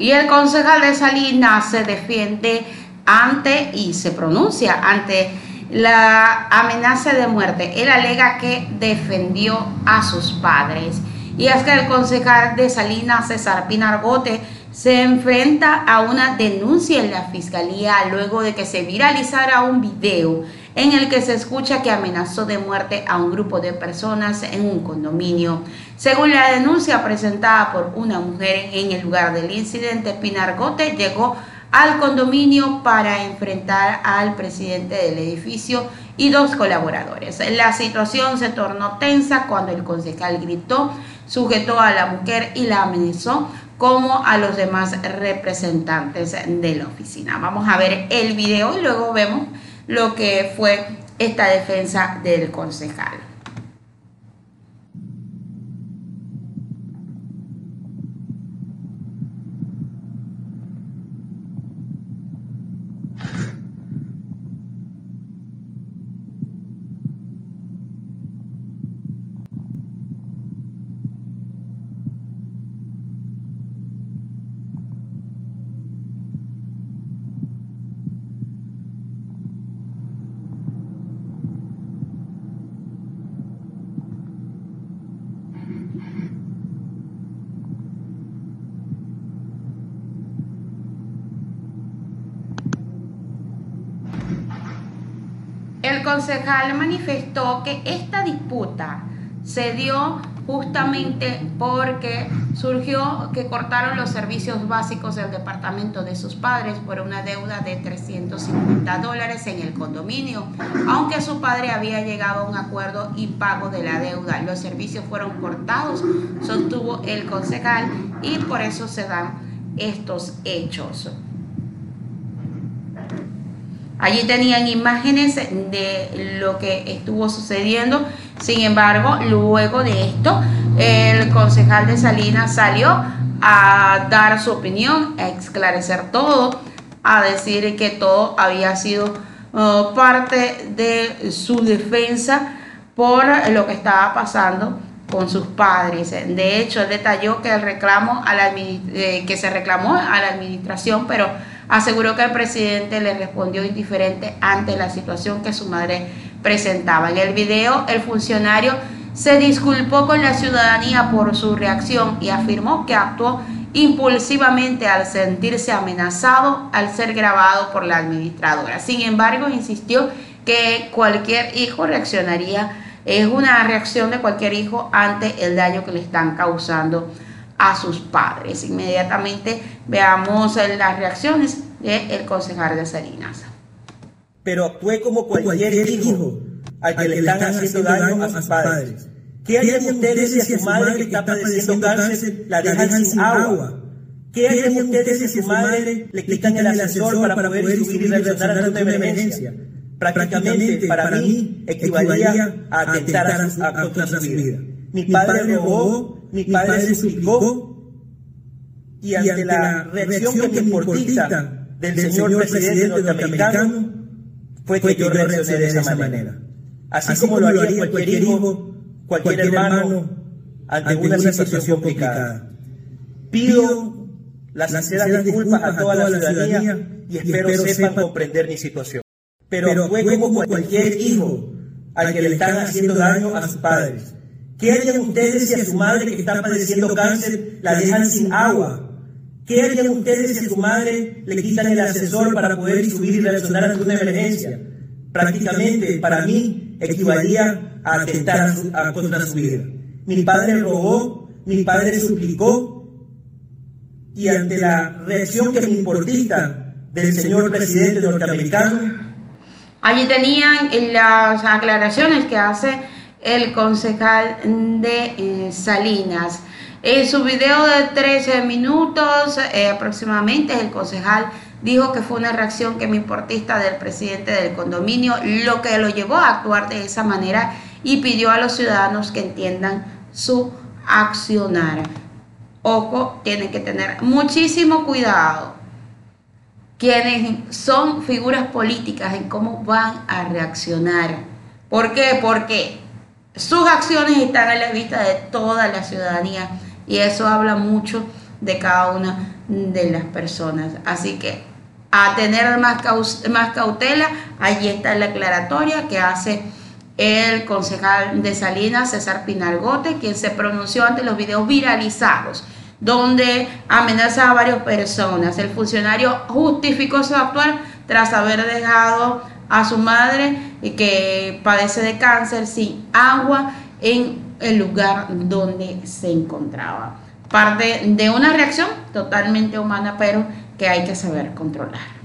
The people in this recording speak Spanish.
Y el concejal de Salinas se defiende ante y se pronuncia ante la amenaza de muerte. Él alega que defendió a sus padres. Y es que el concejal de Salinas, César Pinargote, se enfrenta a una denuncia en la fiscalía luego de que se viralizara un video en el que se escucha que amenazó de muerte a un grupo de personas en un condominio. Según la denuncia presentada por una mujer en el lugar del incidente, Pinargote llegó al condominio para enfrentar al presidente del edificio y dos colaboradores. La situación se tornó tensa cuando el concejal gritó, sujetó a la mujer y la amenazó como a los demás representantes de la oficina. Vamos a ver el video y luego vemos lo que fue esta defensa del concejal. El concejal manifestó que esta disputa se dio justamente porque surgió que cortaron los servicios básicos del departamento de sus padres por una deuda de 350 dólares en el condominio, aunque su padre había llegado a un acuerdo y pago de la deuda. Los servicios fueron cortados, sostuvo el concejal, y por eso se dan estos hechos. Allí tenían imágenes de lo que estuvo sucediendo. Sin embargo, luego de esto, el concejal de Salinas salió a dar su opinión, a esclarecer todo, a decir que todo había sido uh, parte de su defensa por lo que estaba pasando con sus padres. De hecho, él detalló que el reclamo eh, que se reclamó a la administración, pero aseguró que el presidente le respondió indiferente ante la situación que su madre presentaba. En el video, el funcionario se disculpó con la ciudadanía por su reacción y afirmó que actuó impulsivamente al sentirse amenazado al ser grabado por la administradora. Sin embargo, insistió que cualquier hijo reaccionaría, es una reacción de cualquier hijo ante el daño que le están causando a sus padres. Inmediatamente veamos las reacciones del concejal de Salinas. Pero actué como cualquier hijo al que le están haciendo daño a sus padres. ¿Qué harían ustedes si a su madre que está padeciendo cáncer la dejan sin agua? ¿Qué harían ustedes si a su madre le quitan el ascensor para poder subir y reaccionar a una emergencia? Prácticamente, para mí, equivalía a atentar a, contra su vida. Mi padre robó mi padre suplicó y ante la reacción que me importita del señor presidente norteamericano fue que yo reaccioné de esa manera. Así como lo haría cualquier hijo, cualquier hermano ante una situación complicada. Pido las sinceras disculpas a toda la ciudadanía y espero sepan comprender mi situación. Pero fue como cualquier hijo al que le están haciendo daño a sus padres ¿Qué harían ustedes si a su madre que está padeciendo cáncer la dejan sin agua? ¿Qué harían ustedes si a su madre le quitan el ascensor para poder subir y reaccionar ante una emergencia? Prácticamente, para mí, equivalía a atentar a, contra su vida. Mi padre rogó, mi padre suplicó, y ante la reacción que me importista del señor presidente norteamericano, Allí tenían las aclaraciones que hace el concejal de eh, Salinas. En su video de 13 minutos eh, aproximadamente, el concejal dijo que fue una reacción que me importista del presidente del condominio, lo que lo llevó a actuar de esa manera y pidió a los ciudadanos que entiendan su accionar. Ojo, tienen que tener muchísimo cuidado quienes son figuras políticas en cómo van a reaccionar. ¿Por qué? Porque sus acciones están a la vista de toda la ciudadanía y eso habla mucho de cada una de las personas. Así que a tener más, más cautela, allí está la aclaratoria que hace el concejal de Salinas, César Pinalgote, quien se pronunció ante los videos viralizados donde amenaza a varias personas. El funcionario justificó su actuar tras haber dejado a su madre que padece de cáncer sin agua en el lugar donde se encontraba. Parte de una reacción totalmente humana, pero que hay que saber controlar.